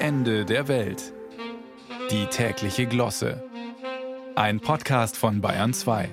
Ende der Welt. Die tägliche Glosse. Ein Podcast von Bayern 2.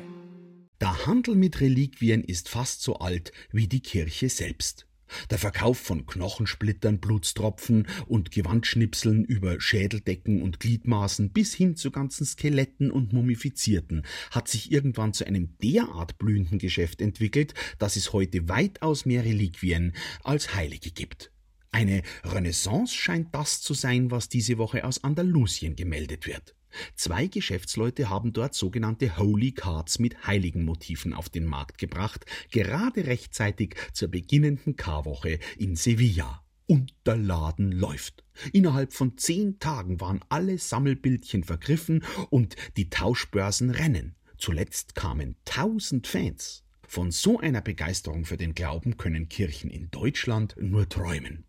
Der Handel mit Reliquien ist fast so alt wie die Kirche selbst. Der Verkauf von Knochensplittern, Blutstropfen und Gewandschnipseln über Schädeldecken und Gliedmaßen bis hin zu ganzen Skeletten und Mumifizierten hat sich irgendwann zu einem derart blühenden Geschäft entwickelt, dass es heute weitaus mehr Reliquien als Heilige gibt. Eine Renaissance scheint das zu sein, was diese Woche aus Andalusien gemeldet wird. Zwei Geschäftsleute haben dort sogenannte Holy Cards mit heiligen Motiven auf den Markt gebracht, gerade rechtzeitig zur beginnenden Karwoche in Sevilla. Und der Laden läuft. Innerhalb von zehn Tagen waren alle Sammelbildchen vergriffen und die Tauschbörsen rennen. Zuletzt kamen tausend Fans. Von so einer Begeisterung für den Glauben können Kirchen in Deutschland nur träumen.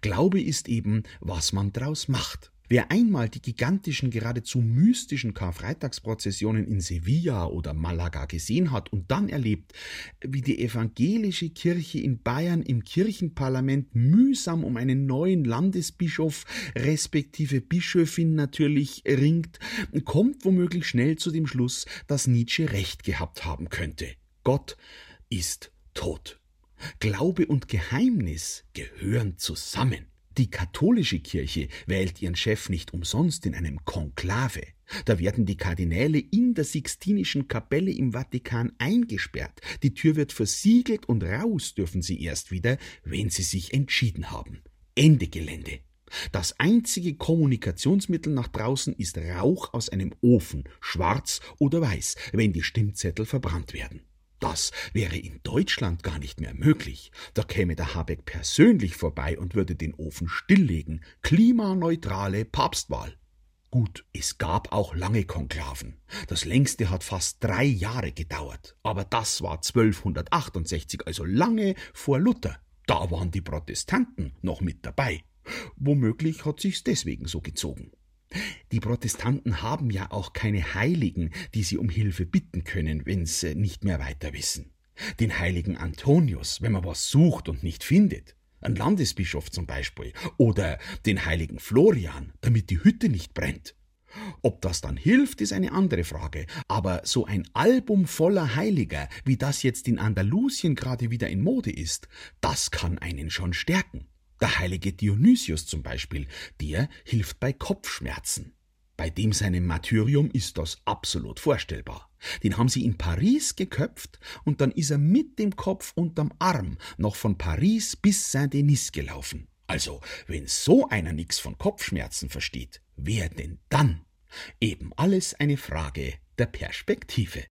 Glaube ist eben, was man draus macht. Wer einmal die gigantischen, geradezu mystischen Karfreitagsprozessionen in Sevilla oder Malaga gesehen hat und dann erlebt, wie die evangelische Kirche in Bayern im Kirchenparlament mühsam um einen neuen Landesbischof respektive Bischöfin natürlich ringt, kommt womöglich schnell zu dem Schluss, dass Nietzsche recht gehabt haben könnte. Gott ist tot. Glaube und Geheimnis gehören zusammen. Die katholische Kirche wählt ihren Chef nicht umsonst in einem Konklave. Da werden die Kardinäle in der Sixtinischen Kapelle im Vatikan eingesperrt. Die Tür wird versiegelt und raus dürfen sie erst wieder, wenn sie sich entschieden haben. Ende Gelände. Das einzige Kommunikationsmittel nach draußen ist Rauch aus einem Ofen, schwarz oder weiß, wenn die Stimmzettel verbrannt werden. Das wäre in Deutschland gar nicht mehr möglich. Da käme der Habeck persönlich vorbei und würde den Ofen stilllegen. Klimaneutrale Papstwahl. Gut, es gab auch lange Konklaven. Das längste hat fast drei Jahre gedauert. Aber das war 1268, also lange vor Luther. Da waren die Protestanten noch mit dabei. Womöglich hat sich's deswegen so gezogen. Die Protestanten haben ja auch keine Heiligen, die sie um Hilfe bitten können, wenn sie nicht mehr weiter wissen. Den heiligen Antonius, wenn man was sucht und nicht findet. Ein Landesbischof zum Beispiel. Oder den heiligen Florian, damit die Hütte nicht brennt. Ob das dann hilft, ist eine andere Frage. Aber so ein Album voller Heiliger, wie das jetzt in Andalusien gerade wieder in Mode ist, das kann einen schon stärken. Der heilige Dionysius zum Beispiel, der hilft bei Kopfschmerzen. Bei dem seinem Martyrium ist das absolut vorstellbar. Den haben sie in Paris geköpft und dann ist er mit dem Kopf unterm Arm noch von Paris bis Saint-Denis gelaufen. Also, wenn so einer nix von Kopfschmerzen versteht, wer denn dann? Eben alles eine Frage der Perspektive.